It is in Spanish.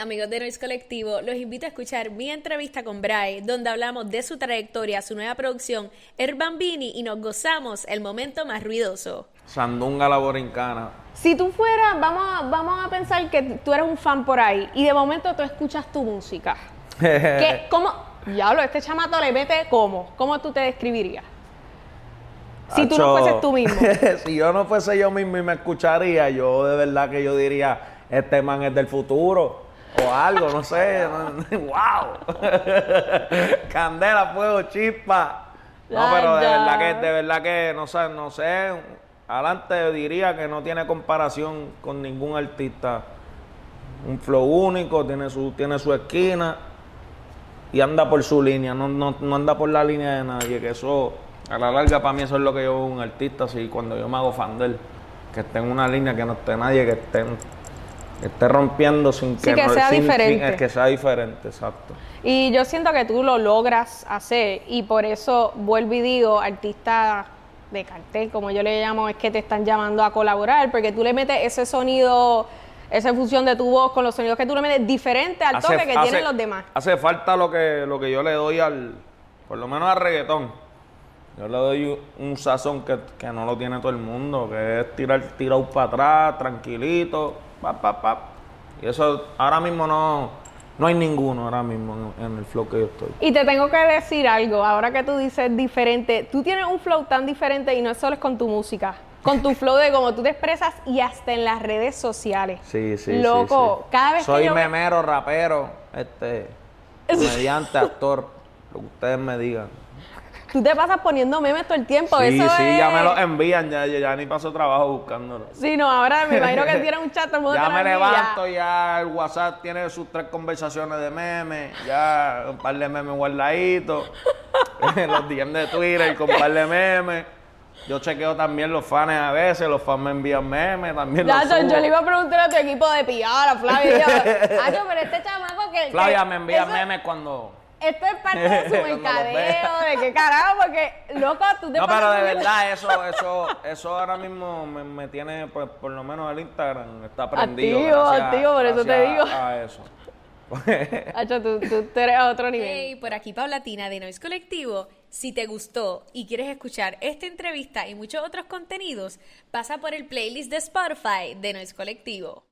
amigos de Noise Colectivo, los invito a escuchar mi entrevista con Bray, donde hablamos de su trayectoria, su nueva producción, El Bambini, y nos gozamos el momento más ruidoso. Sandunga la borincana. Si tú fueras, vamos a, vamos a pensar que tú eres un fan por ahí y de momento tú escuchas tu música. ¿Qué, ¿Cómo? Diablo, este chamato le mete cómo. ¿Cómo tú te describirías? Si tú no fueses tú mismo. si yo no fuese yo mismo y me escucharía, yo de verdad que yo diría, este man es del futuro. O algo, no sé. ¡Wow! Candela, fuego, chispa. No, pero de verdad que, de verdad que, no sé, no sé. Adelante diría que no tiene comparación con ningún artista. Un flow único, tiene su, tiene su esquina y anda por su línea, no, no, no anda por la línea de nadie, que eso, a la larga para mí eso es lo que yo veo un artista, así cuando yo me hago fan de él, que esté en una línea, que no esté nadie, que esté, que esté rompiendo sin Sí, que no- sea sin- sin- diferente. que sea diferente, exacto. Y yo siento que tú lo logras hacer y por eso vuelvo y digo, artista de cartel, como yo le llamo, es que te están llamando a colaborar, porque tú le metes ese sonido, esa fusión de tu voz con los sonidos que tú le metes diferente al toque que tienen los demás. Hace falta lo que, lo que yo le doy al, por lo menos al reggaetón. Yo le doy un sazón que, que no lo tiene todo el mundo, que es tirar tirado para atrás, tranquilito, pa, pa, pa. Y eso ahora mismo no, no hay ninguno ahora mismo en, en el flow que yo estoy. Y te tengo que decir algo, ahora que tú dices diferente, tú tienes un flow tan diferente y no solo es con tu música, con tu flow de cómo tú te expresas y hasta en las redes sociales. Sí, sí, sí, Loco, sí. cada vez Soy que yo... memero, rapero, este, comediante, actor, lo que ustedes me digan. Tú te pasas poniendo memes todo el tiempo, Sí, eso sí, es... ya me lo envían, ya, ya, ni paso trabajo buscándolo. Sí, no, ahora me imagino que tiene un chat, todo el mundo Ya me levanto, ya el WhatsApp tiene sus tres conversaciones de memes, ya un par de memes guardaditos, los DM de Twitter con un par de memes. Yo chequeo también los fans a veces, los fans me envían memes, también los Ya, yo, subo. yo le iba a preguntar a tu equipo de PR, a Flavia. y yo, "Acho, pero este chamaco que. Flavia que me envía eso- memes cuando... Esto es parte de su mercadeo, de qué carajo, porque, loco, tú te No, pero de verdad, eso, eso, eso ahora mismo me, me tiene, pues, por lo menos el Instagram está prendido. Activo, activo, por eso te digo. A eso. Acho, tú, tú, tú eres a otro nivel. Hey, por aquí Paulatina de Noise Colectivo. Si te gustó y quieres escuchar esta entrevista y muchos otros contenidos, pasa por el playlist de Spotify de Noise Colectivo.